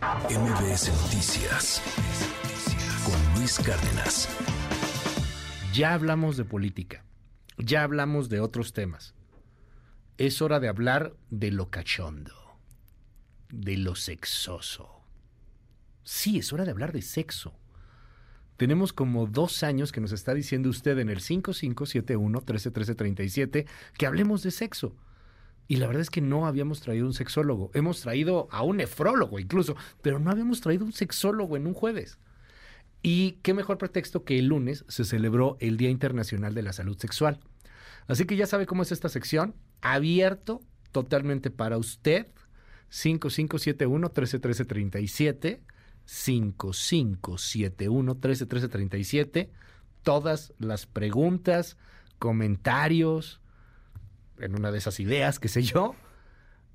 MBS Noticias con Luis Cárdenas. Ya hablamos de política, ya hablamos de otros temas. Es hora de hablar de lo cachondo, de lo sexoso. Sí, es hora de hablar de sexo. Tenemos como dos años que nos está diciendo usted en el 5571-131337 que hablemos de sexo. Y la verdad es que no habíamos traído un sexólogo. Hemos traído a un nefrólogo incluso, pero no habíamos traído un sexólogo en un jueves. Y qué mejor pretexto que el lunes se celebró el Día Internacional de la Salud Sexual. Así que ya sabe cómo es esta sección, abierto totalmente para usted. 5571-131337, 5571-131337. Todas las preguntas, comentarios, en una de esas ideas, qué sé yo.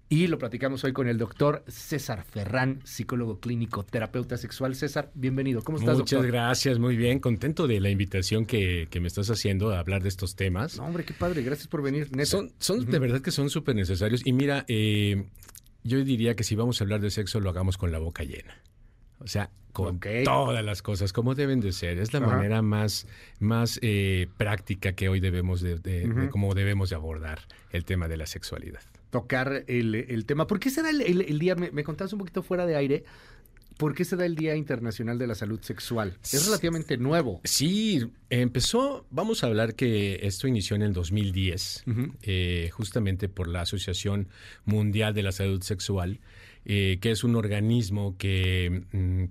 Y lo platicamos hoy con el doctor César Ferrán, psicólogo clínico, terapeuta sexual. César, bienvenido. ¿Cómo estás, Muchas gracias, muy bien. Contento de la invitación que, que, me estás haciendo a hablar de estos temas. No, hombre, qué padre. Gracias por venir, neta. Son, son uh -huh. de verdad que son súper necesarios. Y mira, eh, yo diría que si vamos a hablar de sexo, lo hagamos con la boca llena. O sea, con okay. todas las cosas como deben de ser. Es la Ajá. manera más, más eh, práctica que hoy debemos de, de, uh -huh. de, cómo debemos de abordar el tema de la sexualidad. Tocar el, el tema. ¿Por qué se da el, el, el día? Me, me contabas un poquito fuera de aire. ¿Por qué se da el Día Internacional de la Salud Sexual? Es relativamente nuevo. Sí, empezó, vamos a hablar que esto inició en el 2010, uh -huh. eh, justamente por la Asociación Mundial de la Salud Sexual, eh, que es un organismo que,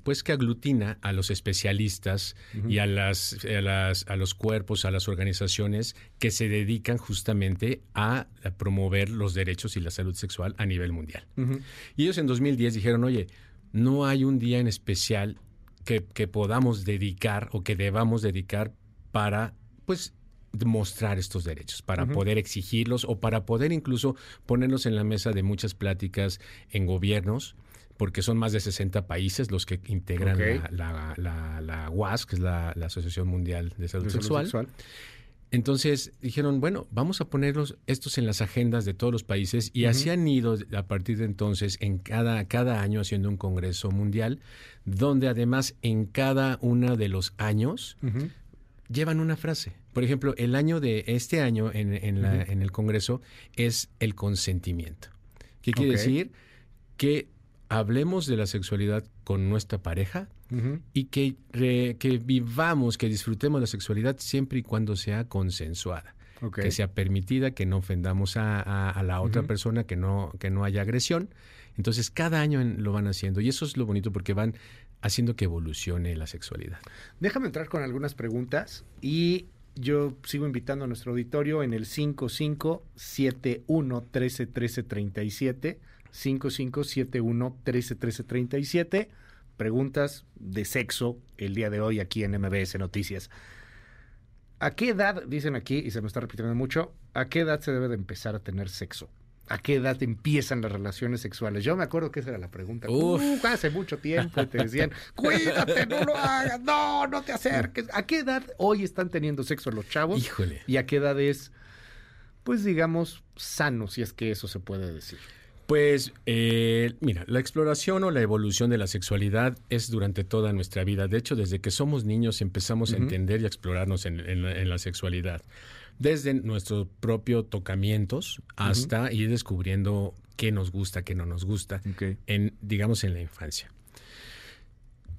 pues, que aglutina a los especialistas uh -huh. y a, las, a, las, a los cuerpos, a las organizaciones que se dedican justamente a, a promover los derechos y la salud sexual a nivel mundial. Uh -huh. Y ellos en 2010 dijeron, oye, no hay un día en especial que, que, podamos dedicar o que debamos dedicar para, pues, mostrar estos derechos, para uh -huh. poder exigirlos o para poder incluso ponernos en la mesa de muchas pláticas en gobiernos, porque son más de 60 países los que integran okay. la, la, la, la, UAS, que es la, Asociación Mundial de Salud, de Sexual. Entonces dijeron, bueno, vamos a ponerlos estos en las agendas de todos los países y uh -huh. así han ido a partir de entonces en cada, cada año haciendo un congreso mundial, donde además en cada uno de los años uh -huh. llevan una frase. Por ejemplo, el año de este año en, en, la, uh -huh. en el congreso es el consentimiento. ¿Qué quiere okay. decir? Que hablemos de la sexualidad con nuestra pareja uh -huh. y que, re, que vivamos, que disfrutemos la sexualidad siempre y cuando sea consensuada. Okay. Que sea permitida, que no ofendamos a, a, a la otra uh -huh. persona, que no, que no haya agresión. Entonces, cada año lo van haciendo y eso es lo bonito porque van haciendo que evolucione la sexualidad. Déjame entrar con algunas preguntas y yo sigo invitando a nuestro auditorio en el 5571 13 13 37 5571 13 13 37 preguntas de sexo el día de hoy aquí en MBS Noticias. ¿A qué edad, dicen aquí, y se me está repitiendo mucho, a qué edad se debe de empezar a tener sexo? ¿A qué edad empiezan las relaciones sexuales? Yo me acuerdo que esa era la pregunta. Uf. Hace mucho tiempo te decían, cuídate, no lo hagas, no, no te acerques. ¿A qué edad hoy están teniendo sexo los chavos? Híjole. ¿Y a qué edad es, pues digamos, sano, si es que eso se puede decir? Pues eh, mira, la exploración o la evolución de la sexualidad es durante toda nuestra vida. De hecho, desde que somos niños empezamos uh -huh. a entender y a explorarnos en, en, en, la sexualidad. Desde nuestro propio tocamientos hasta uh -huh. ir descubriendo qué nos gusta, qué no nos gusta, okay. en, digamos, en la infancia.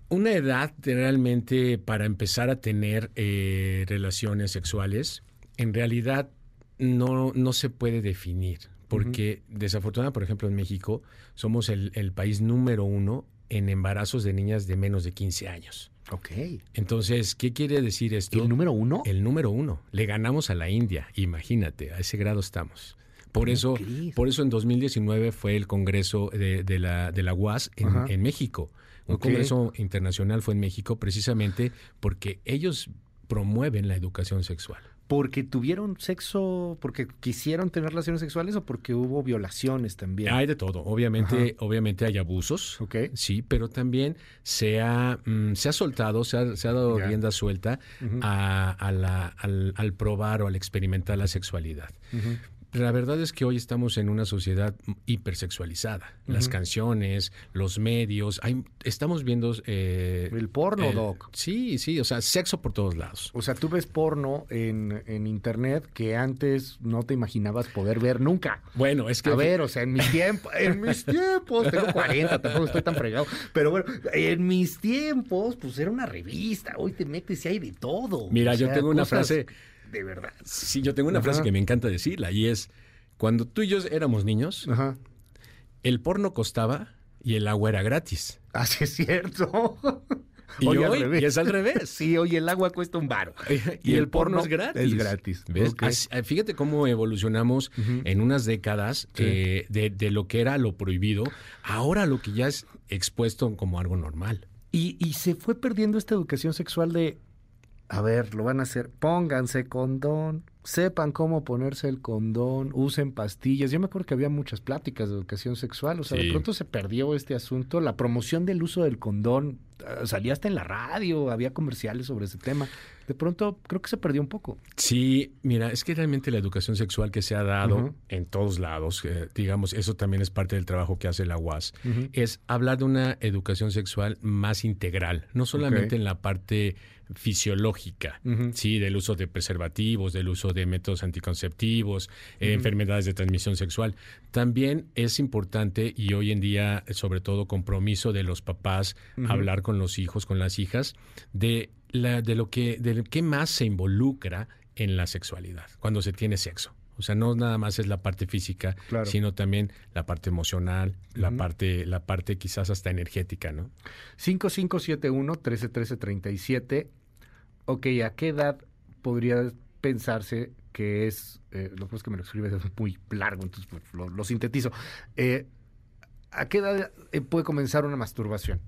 Una edad realmente para empezar a tener eh, relaciones sexuales, en realidad no, no se puede definir porque uh -huh. desafortunadamente, por ejemplo, en México somos el, el, país número uno en embarazos de niñas de menos de 15 años. Ok. Entonces, ¿qué quiere decir esto? ¿El número uno? El número uno. Le ganamos a la India, imagínate, a ese grado estamos. Por eso, por eso en 2019 fue el Congreso de, de, la, de la UAS en, en México. Un okay. Congreso internacional fue en México precisamente porque ellos promueven la educación sexual porque tuvieron sexo, porque quisieron tener relaciones sexuales o porque hubo violaciones también. Hay de todo, obviamente, Ajá. obviamente hay abusos, okay. sí, pero también se ha, mm, se ha soltado, se ha, se ha dado yeah. rienda suelta uh -huh. a, a la, al, al, probar o al experimentar la sexualidad. Uh -huh. La verdad es que hoy estamos en una sociedad hipersexualizada. Las canciones, los medios, hay, estamos viendo... eh, El porno, Doc. Sí, sí, o sea, sexo por todos lados. O sea, tú ves porno en, en internet que antes no te imaginabas poder ver nunca. Bueno, es que... A ver, o sea, en mis tiempos, en mis tiempos, tengo 40, tampoco estoy tan fregado, pero bueno, en mis tiempos, pues era una revista, hoy te metes y hay de todo. Mira, O yo tengo una cosas frase... De verdad. Sí, yo tengo una Ajá. frase que me encanta decirla y es, cuando tú y yo éramos niños, Ajá. el porno costaba y el agua era gratis. Así es cierto. Y hoy revés. y es al revés. Sí, oye, el agua cuesta un baro. Y, el, porno, es gratis. Es gratis. ¿Ves? Así- eh, fíjate cómo evolucionamos en unas décadas Sí. eh, de, de lo que era lo prohibido, ahora lo que ya es expuesto como algo normal. Y, y se fue perdiendo esta educación sexual de, a ver, lo van a hacer, pónganse condón, sepan cómo ponerse el condón, usen pastillas. Yo me acuerdo que había muchas pláticas de educación sexual, o sea, de pronto se perdió este asunto, la promoción del uso del condón, eh, salía hasta en la radio, había comerciales sobre ese tema. De pronto creo que se perdió un poco. Sí, mira, es que realmente la educación sexual que se ha dado en todos lados, eh, digamos, eso también es parte del trabajo que hace la UAS, es hablar de una educación sexual más integral, no solamente en la parte fisiológica, sí, del uso de preservativos, del uso de métodos anticonceptivos, eh, enfermedades de transmisión sexual. También es importante y hoy en día, sobre todo, compromiso de los papás, hablar con los hijos, con las hijas, de la, de lo que, de qué más se involucra en la sexualidad cuando se tiene sexo. O sea, no nada más es la parte física, Claro. sino también la parte emocional, la parte, la parte quizás hasta energética, ¿no? 5571-131337. Ok, ¿a qué edad podría pensarse que es, eh, lo que pasa es que me lo escribes es muy largo, entonces pues, lo, lo sintetizo. Eh, ¿A qué edad eh, puede comenzar una masturbación?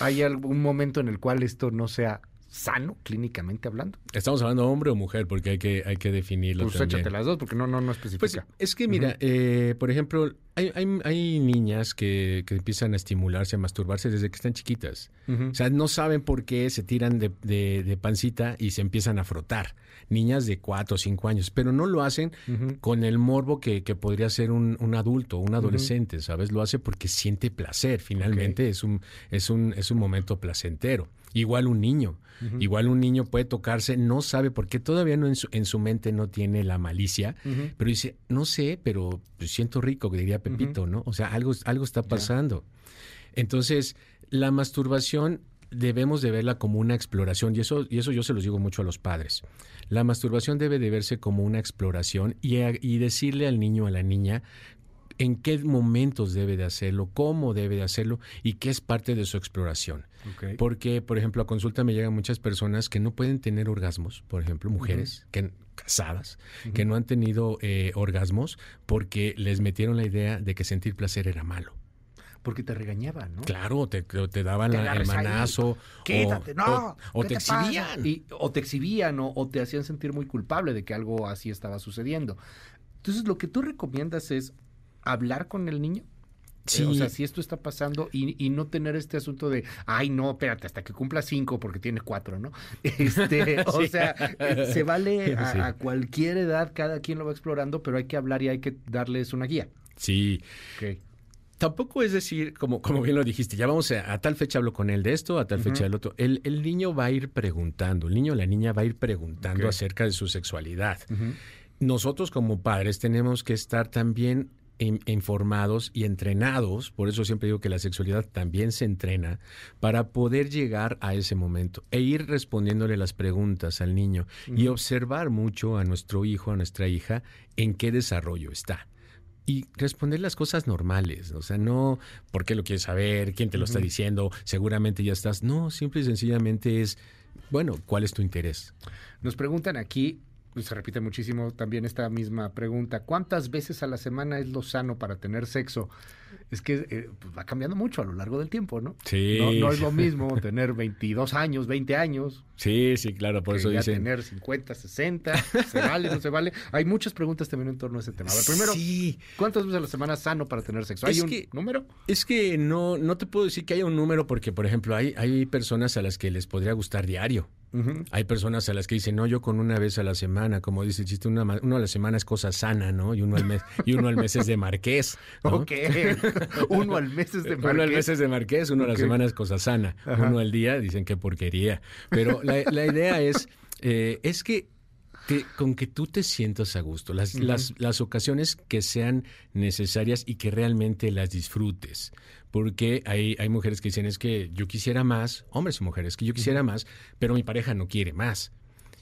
¿Hay algún momento en el cual esto no sea sano, clínicamente hablando? Estamos hablando hombre o mujer, porque hay que, hay que definirlo Pues también. échate las dos, porque no, no, no Pues especifica. es que mira, eh, por ejemplo, hay, hay, hay niñas que, que empiezan a estimularse, a masturbarse desde que están chiquitas. O sea, no saben por qué se tiran de, de- de pancita y se empiezan a frotar. Niñas de 4 o 5 años, pero no lo hacen con el morbo que, que podría ser un, un adulto, un adolescente, ¿sabes? Lo hace porque siente placer. Finalmente es, un, es, un, es un momento placentero. Igual un niño. Igual un niño puede tocarse, no sabe por qué, todavía no en su, en su mente no tiene la malicia, pero dice, no sé, pero pues, siento rico, que diría Pepito, ¿no? O sea, algo, algo está pasando. Entonces, la masturbación debemos de verla como una exploración, y eso, y eso yo se los digo mucho a los padres. La masturbación debe de verse como una exploración y, a- y decirle al niño o a la niña en qué momentos debe de hacerlo, cómo debe de hacerlo y qué es parte de su exploración. Porque, por ejemplo, a consulta me llegan muchas personas que no pueden tener orgasmos, por ejemplo, mujeres que casadas, que no han tenido eh, orgasmos porque les metieron la idea de que sentir placer era malo. Porque te regañaban, ¿no? Claro, te, te daban Te la- el ahí, manazo. o- Quédate, no. O, o ¿qué te, exhibían. Y- o te exhibían o, o te hacían sentir muy culpable de que algo así estaba sucediendo. Entonces, lo que tú recomiendas es hablar con el niño. Sí. Eh, O sea, si esto está pasando y, y no tener este asunto de, ay, no, espérate, hasta que cumpla cinco porque tiene cuatro, ¿no? Este, o sea, se vale a, Sí. a cualquier edad, cada quien lo va explorando, pero hay que hablar y hay que darles una guía. Sí. Ok. Tampoco es decir, como, como bien lo dijiste, ya vamos a, a tal fecha hablo con él de esto, a tal fecha del otro. El, el niño va a ir preguntando, el niño o la niña va a ir preguntando acerca de su sexualidad. Nosotros como padres tenemos que estar también in- informados y entrenados, por eso siempre digo que la sexualidad también se entrena, para poder llegar a ese momento e ir respondiéndole las preguntas al niño y observar mucho a nuestro hijo, a nuestra hija, en qué desarrollo está. Y responder las cosas normales, o sea, no por qué lo quieres saber, quién te lo está diciendo, seguramente ya estás. No, simple y sencillamente es, bueno, ¿cuál es tu interés? Nos preguntan aquí, se repite muchísimo también esta misma pregunta, ¿cuántas veces a la semana es lo sano para tener sexo? Es que eh, pues, va cambiando mucho a lo largo del tiempo, ¿no? Sí. No, no es lo mismo tener 22 años, 20 años, Sí, sí, claro, por que eso ya dicen. tener 50, 60, ¿se vale, no se vale? Hay muchas preguntas también en torno a ese tema. A ver, primero, Sí, ¿cuántas veces a la semana es sano para tener sexo? ¿Hay Es un que- número? es que no, no te puedo decir que haya un número porque, por ejemplo, hay, hay personas a las que les podría gustar diario. Hay personas a las que dicen, no, yo con una vez a la semana, como dice el chiste, una, uno a la semana es cosa sana, ¿no? Y uno al mes, y uno al mes es de marqués. Ok. uno al mes es de marqués. Uno al mes es de marqués, uno a la semana es cosa sana. Uno al día dicen qué porquería. Pero la, la idea es, eh, es que con que tú te sientas a gusto, las, las, las, ocasiones que sean necesarias y que realmente las disfrutes. Porque hay, hay mujeres que dicen es que yo quisiera más, hombres y mujeres, que yo quisiera más, pero mi pareja no quiere más.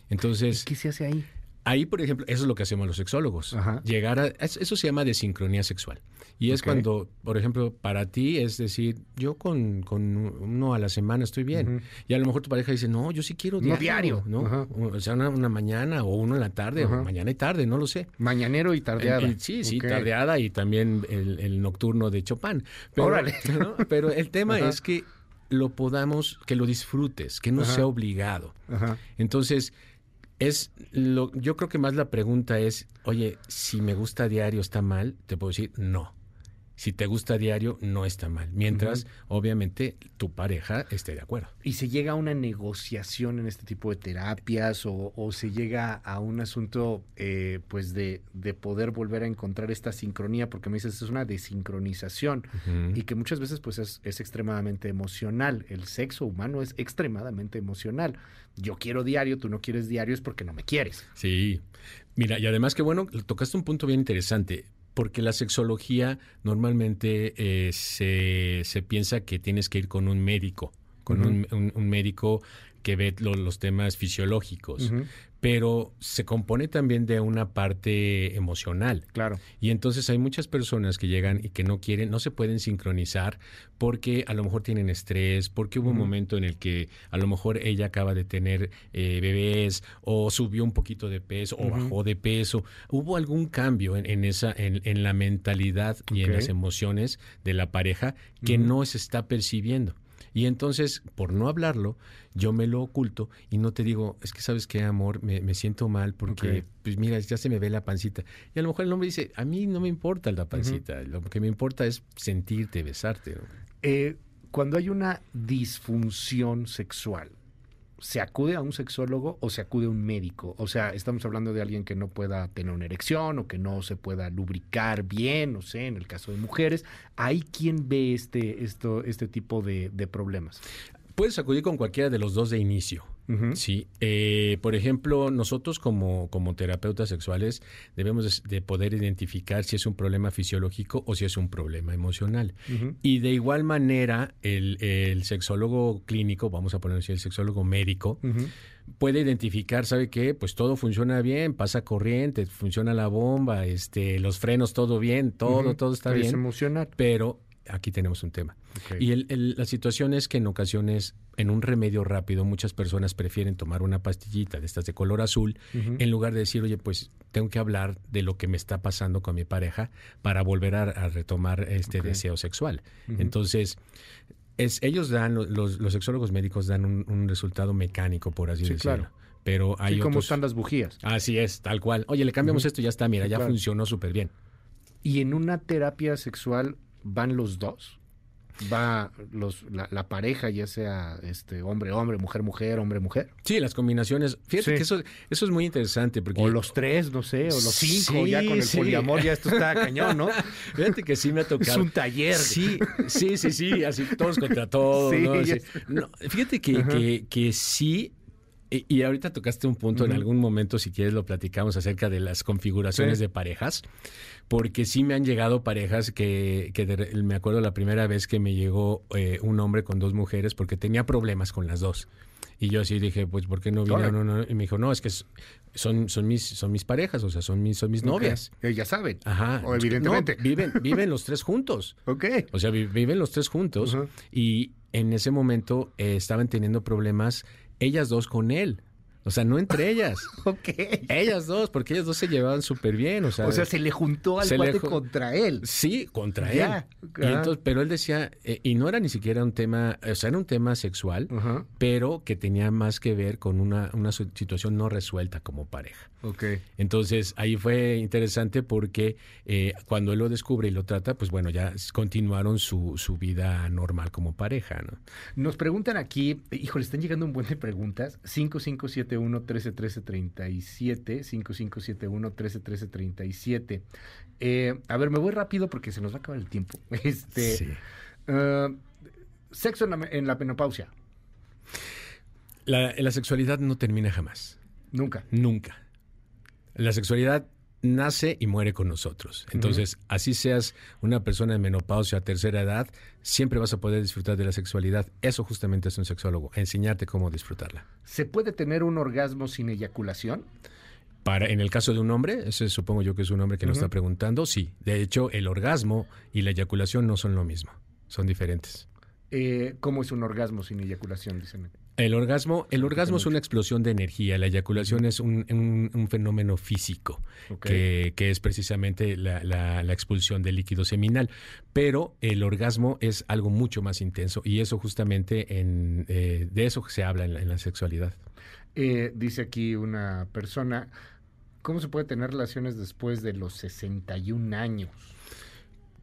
Entonces... ¿Qué se hace ahí? Ahí, por ejemplo, eso es lo que hacemos los sexólogos. Llegar a. Eso se llama desincronía sexual. Y es cuando, por ejemplo, para ti es decir, yo con, con uno a la semana estoy bien. Y a lo mejor tu pareja dice, no, yo sí quiero diario. ¿no? O sea, una, mañana o uno en la tarde, o mañana y tarde, no lo sé. Mañanero y tardeada. sí, sí, tardeada y también el, nocturno de Chopin. Pero, Órale. Pero el tema es que lo podamos, que lo disfrutes, que no sea obligado. Entonces es lo, yo creo que más la pregunta es, oye, si me gusta diario está mal, te puedo decir no. Si te gusta diario, no está mal. Mientras, obviamente, tu pareja esté de acuerdo. ¿Y se llega a una negociación en este tipo de terapias o, se llega a un asunto, eh, pues, de, de, poder volver a encontrar esta sincronía? Porque me dices, es una desincronización y que muchas veces, pues, es, es extremadamente emocional. El sexo humano es extremadamente emocional. Yo quiero diario, tú no quieres diario, es porque no me quieres. Sí. Mira, y además que bueno, tocaste un punto bien interesante porque la sexología normalmente eh, se, se, piensa que tienes que ir con un médico, con un, un, médico que ve los temas fisiológicos pero se compone también de una parte emocional. Claro. Y entonces hay muchas personas que llegan y que no quieren, no se pueden sincronizar porque a lo mejor tienen estrés, porque hubo un momento en el que a lo mejor ella acaba de tener eh, bebés o subió un poquito de peso o bajó de peso. Hubo algún cambio en, esa, en, la mentalidad y en las emociones de la pareja que no se está percibiendo. Y entonces, por no hablarlo, yo me lo oculto y no te digo, es que sabes qué, amor, me, siento mal porque, pues mira, ya se me ve la pancita. Y a lo mejor el hombre dice, a mí no me importa la pancita, lo que me importa es sentirte, besarte. Eh, cuando hay una disfunción sexual, ¿se acude a un sexólogo o se acude a un médico? O sea, estamos hablando de alguien que no pueda tener una erección o que no se pueda lubricar bien, no sé, en el caso de mujeres. ¿Hay quien ve este, esto, este tipo de, de problemas? Puedes acudir con cualquiera de los dos de inicio. Sí, eh, por ejemplo, nosotros como, como terapeutas sexuales debemos de, poder identificar si es un problema fisiológico o si es un problema emocional. Y de igual manera, el, sexólogo clínico, vamos a poner así, el sexólogo médico, puede identificar, ¿sabe qué? Pues todo funciona bien, pasa corriente, funciona la bomba, este, los frenos, todo bien, todo, todo está bien. Es emocional. Pero aquí tenemos un tema. Y la situación es que en ocasiones, en un remedio rápido, muchas personas prefieren tomar una pastillita de estas de color azul en lugar de decir, oye, pues tengo que hablar de lo que me está pasando con mi pareja para volver a, retomar este deseo sexual. Entonces, es, ellos dan, los, los sexólogos médicos dan un, resultado mecánico, por así decirlo. Claro. Pero hay ¿Cómo están las bujías? Así es, tal cual. Oye, le cambiamos esto y ya está, mira, ya funcionó súper bien. Y en una terapia sexual van los dos va los, la, pareja, ya sea este hombre, hombre, mujer, mujer, hombre, mujer. Sí, las combinaciones. Fíjate que eso, eso es muy interesante. Porque... O los tres, no sé, o los cinco, ya con el poliamor, ya esto está cañón, ¿no? Fíjate que sí me ha tocado. Es un taller. Sí, sí, sí, sí, así todos contra todos. ¿no? fíjate que, que, que sí y, ahorita tocaste un punto, en algún momento, si quieres, lo platicamos acerca de las configuraciones de parejas, porque sí me han llegado parejas que, me acuerdo la primera vez que me llegó eh, un hombre con dos mujeres porque tenía problemas con las dos. Y yo así dije, pues, ¿por qué no vinieron? Y me dijo, no, es que son, son, mis, son mis parejas, o sea, son mis, son mis novias. ya saben. Ajá. O evidentemente. viven, viven los tres juntos. ok. O sea, viven los tres juntos. Y en ese momento eh, estaban teniendo problemas ellas dos con él O sea, no entre ellas. Ok. Ellas dos, porque ellas dos se llevaban súper bien. O sea, O sea, se le juntó al cuate ju- contra él. Sí, contra Ya, él. Y entonces, pero él decía, eh, y no era ni siquiera un tema, o sea, era un tema sexual, Ajá. pero que tenía más que ver con una, una situación no resuelta como pareja. Ok. Entonces, ahí fue interesante porque eh, cuando él lo descubre y lo trata, pues bueno, ya continuaron su, su vida normal como pareja, ¿no? Nos preguntan aquí, híjole, están llegando un buen de preguntas. 5571-131337, 5571-131337. Eh, a ver, me voy rápido porque se nos va a acabar el tiempo. Este, Sí. eh, sexo en la, en la menopausia. La, la sexualidad no termina jamás, Nunca. nunca. La sexualidad nace y muere con nosotros. Entonces, así seas una persona en menopausia a tercera edad, siempre vas a poder disfrutar de la sexualidad. Eso justamente es un sexólogo, enseñarte cómo disfrutarla. ¿Se puede tener un orgasmo sin eyaculación? Para, en el caso de un hombre, ese supongo yo que es un hombre que nos Ujú. está preguntando, sí. De hecho, el orgasmo y la eyaculación no son lo mismo, son diferentes. Eh, ¿Cómo es un orgasmo sin eyaculación? Dicen. El orgasmo, el orgasmo es una explosión de energía, la eyaculación es un, un- un fenómeno físico, que, que es precisamente la, la- la expulsión del líquido seminal. Pero el orgasmo es algo mucho más intenso y eso justamente en, eh, de eso se habla en la, en la sexualidad. Eh, dice aquí una persona, ¿cómo se puede tener relaciones después de los 61 años?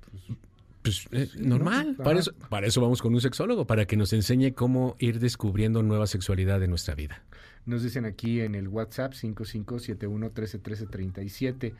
Pues eh, Sí, normal, ¿no? para eso, para eso vamos con un sexólogo, para que nos enseñe cómo ir descubriendo nueva sexualidad en nuestra vida. Nos dicen aquí en el WhatsApp 5571131337.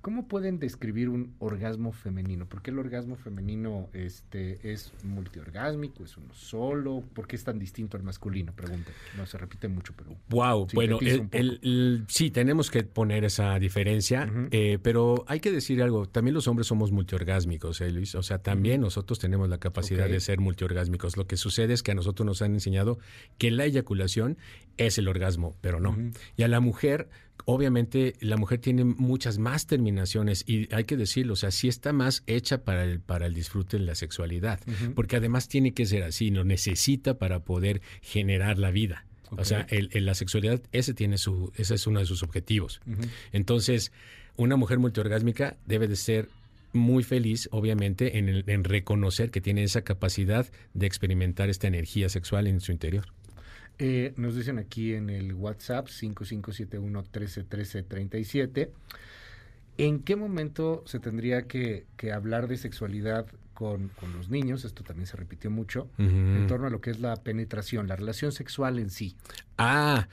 ¿Cómo pueden describir un orgasmo femenino? ¿Por qué el orgasmo femenino este, es multiorgásmico? ¿Es uno solo? ¿Por qué es tan distinto al masculino? Pregunta. No se repite mucho, pero... Wow, bueno, el- sí, tenemos que poner esa diferencia, eh, pero hay que decir algo, también los hombres somos multiorgásmicos, ¿eh, Luis? O sea, también nosotros tenemos la capacidad de ser multiorgásmicos. Lo que sucede es que a nosotros nos han enseñado que la eyaculación es el orgasmo, pero no. Y a la mujer, obviamente, la mujer tiene muchas más terminaciones y hay que decirlo, o sea, sí está más hecha para el, para el disfrute de la sexualidad, porque además tiene que ser así, lo necesita para poder generar la vida. O sea, el- el- la sexualidad, ese tiene su, ese es uno de sus objetivos. Entonces, una mujer multiorgásmica debe de ser muy feliz, obviamente, en, el- en reconocer que tiene esa capacidad de experimentar esta energía sexual en su interior. Eh, nos dicen aquí en el WhatsApp 5571-131337. ¿En qué momento se tendría que, que hablar de sexualidad con, con los niños? Esto también se repitió mucho. En torno a lo que es la penetración, la relación sexual en sí. Ah,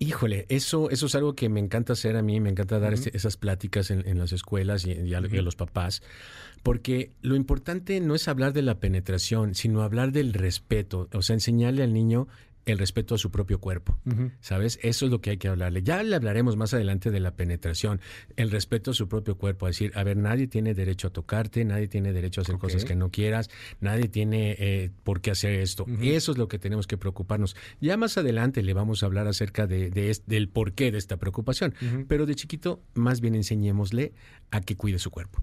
híjole, eso, eso es algo que me encanta hacer a mí, me encanta dar este- esas pláticas en, en las escuelas y, y a, y a Ujú. los papás, porque lo importante no es hablar de la penetración, sino hablar del respeto, o sea, enseñarle al niño el respeto a su propio cuerpo. ¿Sabes? Eso es lo que hay que hablarle. Ya le hablaremos más adelante de la penetración, el respeto a su propio cuerpo, a decir, a ver, nadie tiene derecho a tocarte, nadie tiene derecho a hacer cosas que no quieras, nadie tiene eh, por qué hacer esto. Eso es lo que tenemos que preocuparnos. Ya más adelante le vamos a hablar acerca de, del porqué de esta preocupación, pero de chiquito más bien enseñémosle a que cuide su cuerpo.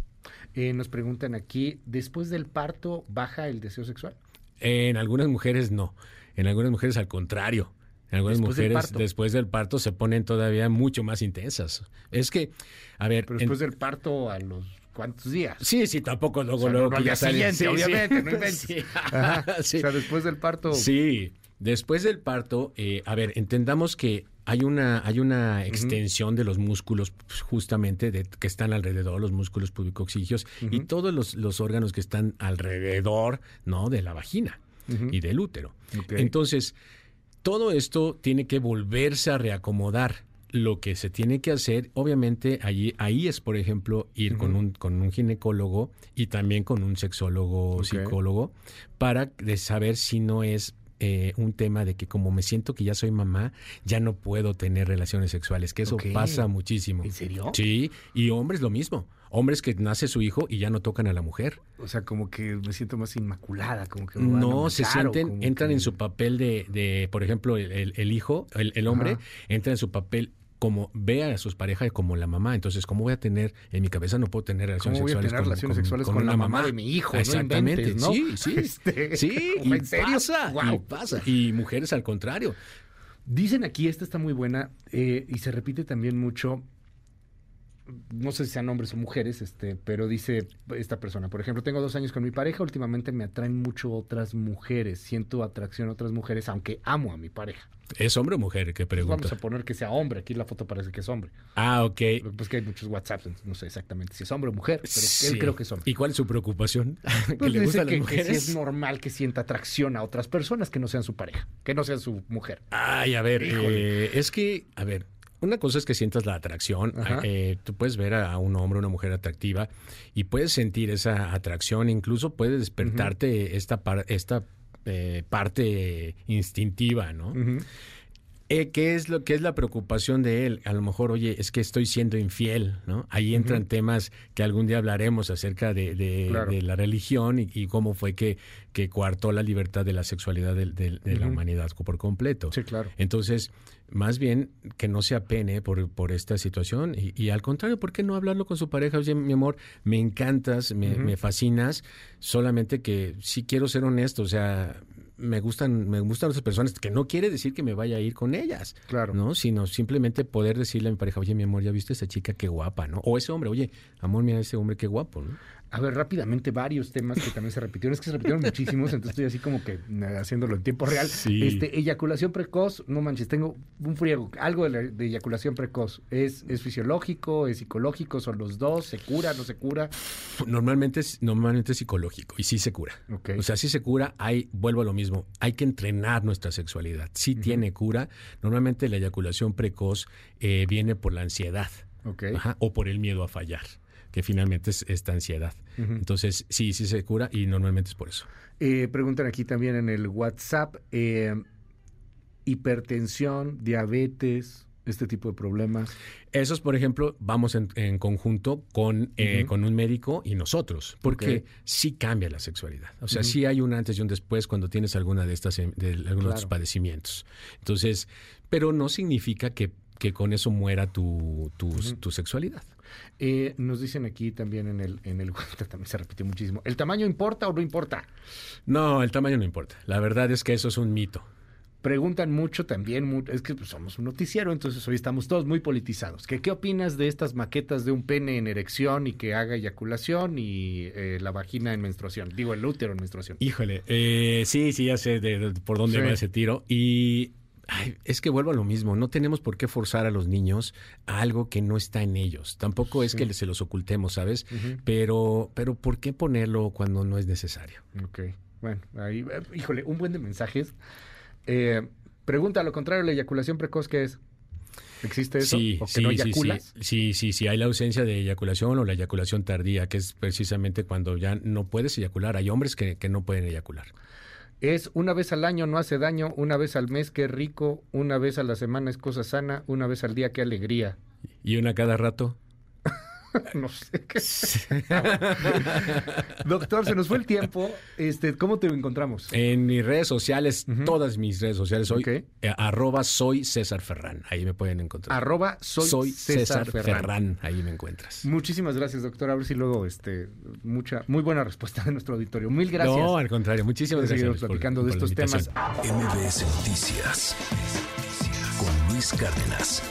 Eh, nos preguntan aquí, ¿después del parto baja el deseo sexual? En algunas mujeres no, en algunas mujeres al contrario. En algunas Después mujeres después del parto se ponen todavía mucho más intensas. Es que, a ver, Pero en- después del parto a los cuántos días? sí, sí, tampoco luego, O sea, luego no que ya día sale. siguiente, Sí, sí. obviamente, no inventes. Sí. Ajá. Sí. O sea, después del parto. Sí, después del parto, eh, a ver, entendamos que hay una, hay una extensión de los músculos pues, justamente de, que están alrededor, los músculos pubicoxígeos y Ujú. todos los, los órganos que están alrededor, ¿no? De la vagina Y del útero. Entonces, todo esto tiene que volverse a reacomodar. Lo que se tiene que hacer, obviamente, allí, ahí es, por ejemplo, ir con, un, con un ginecólogo y también con un sexólogo, Ok. psicólogo, para de saber si no es eh, un tema de que como me siento que ya soy mamá, ya no puedo tener relaciones sexuales, que eso pasa muchísimo. ¿En serio? Sí, y hombres lo mismo. Hombres que nace su hijo y ya no tocan a la mujer. O sea, como que me siento más inmaculada, como que me No, se sienten, entran que- en su papel de, de, por ejemplo, el, el- el hijo, el, el hombre, Ajá. entra en su papel como ve a sus parejas como la mamá. Entonces, ¿cómo voy a tener, en mi cabeza no puedo tener relaciones ¿Cómo voy a sexuales tener con, relaciones con- sexuales con con, la mamá, de mi hijo? No Exactamente, inventes, ¿no? sí, sí. Este, Sí, ¿en y serio? pasa, y pasa. Y mujeres al contrario. Dicen aquí, esta está muy buena eh, y se repite también mucho. No sé si sean hombres o mujeres, este, pero dice esta persona, por ejemplo, tengo dos años con mi pareja, últimamente me atraen mucho otras mujeres, siento atracción a otras mujeres, aunque amo a mi pareja. ¿Es hombre o mujer? ¿Qué pregunta? Vamos a poner que sea hombre, aquí la foto parece que es hombre. Ah, ok. Pues que hay muchos WhatsApps, entonces no sé exactamente si es hombre o mujer, pero él creo que es hombre. ¿Y cuál es su preocupación? ¿Que pues le gustan las mujeres? Que, es normal que sienta atracción a otras personas que no sean su pareja, que no sean su mujer. Ay, a ver, eh, es que, a ver, una cosa es que sientas la atracción. Eh, tú puedes ver a un hombre o una mujer atractiva y puedes sentir esa atracción. Incluso puede despertarte esta, esta eh, parte instintiva, ¿no? Eh, ¿Qué es lo que es la preocupación de él? A lo mejor, oye, es que estoy siendo infiel, ¿no? Ahí entran temas que algún día hablaremos acerca de, la religión y, cómo fue que, que coartó la libertad de la sexualidad de, la humanidad por completo. Sí, claro. Entonces, más bien que no se apene por, por esta situación y, al contrario, ¿por qué no hablarlo con su pareja? Oye, mi amor, me encantas, me, me fascinas, solamente que sí quiero ser honesto, o sea, me gustan, me gustan otras personas, que no quiere decir que me vaya a ir con ellas. Claro. ¿No? Sino simplemente poder decirle a mi pareja, oye, mi amor, ya viste a esa chica qué guapa, ¿no? O ese hombre, oye, amor, mira ese hombre qué guapo, ¿no? A ver, rápidamente, varios temas que también se repitieron. Es que se repitieron muchísimos, entonces estoy así como que eh, haciéndolo en tiempo real. Este, eyaculación precoz, no manches, tengo un friego. Algo de, eyaculación precoz. ¿Es, ¿Es fisiológico? ¿Es psicológico? ¿Son los dos? ¿Se cura? ¿No se cura? Normalmente es, normalmente es psicológico y sí se cura. O sea, sí se cura. Hay, vuelvo a lo mismo, hay que entrenar nuestra sexualidad. Sí tiene cura. Normalmente la eyaculación precoz eh, viene por la ansiedad. o por el miedo a fallar que finalmente es esta ansiedad. Entonces, sí, sí se cura y normalmente es por eso. Eh, preguntan aquí también en el WhatsApp, eh, hipertensión, diabetes, este tipo de problemas. Esos, por ejemplo, vamos en, conjunto con, eh, con un médico y nosotros, porque sí cambia la sexualidad. O sea, sí hay un antes y un después cuando tienes alguna de estas, de, algunos de estos padecimientos. Entonces, pero no significa que, que con eso muera tu, tu sexualidad. Eh, nos dicen aquí también en el, en el también se repite muchísimo. ¿El tamaño importa o no importa? No, el tamaño no importa. La verdad es que eso es un mito. Preguntan mucho también, es que pues, somos un noticiero, entonces hoy estamos todos muy politizados. ¿Qué, ¿Qué opinas de estas maquetas de un pene en erección y que haga eyaculación y eh, la vagina en menstruación? Digo, el útero en menstruación. Híjole, eh, sí, sí, ya sé de, por dónde va ese tiro. Y es que vuelvo a lo mismo, no tenemos por qué forzar a los niños a algo que no está en ellos. Tampoco es que se los ocultemos, ¿sabes? pero, pero ¿por qué ponerlo cuando no es necesario? Ok, bueno, ahí, eh, híjole, un buen de mensajes. Eh, pregunta, a lo contrario, la eyaculación precoz, ¿qué es? ¿Existe eso? Sí, sí, sí, sí, sí, hay la ausencia de eyaculación o la eyaculación tardía, que es precisamente cuando ya no puedes eyacular. Hay hombres que, que no pueden eyacular. Es una vez al año, no hace daño, una vez al mes, qué rico, una vez a la semana es cosa sana, una vez al día, qué alegría. ¿Y una cada rato? no sé qué. Doctor, se nos fue el tiempo. Este, ¿Cómo te encontramos? En mis redes sociales, todas mis redes sociales, soy eh, arroba soy César Ferrán. Ahí me pueden encontrar. Arroba soy, César, Ferrán. Ahí me encuentras. Muchísimas gracias, doctor. A ver si luego, este, mucha, muy buena respuesta de nuestro auditorio. Mil gracias. No, al contrario. Muchísimas gracias. platicando de estos temas. MBS Noticias con Luis Cárdenas.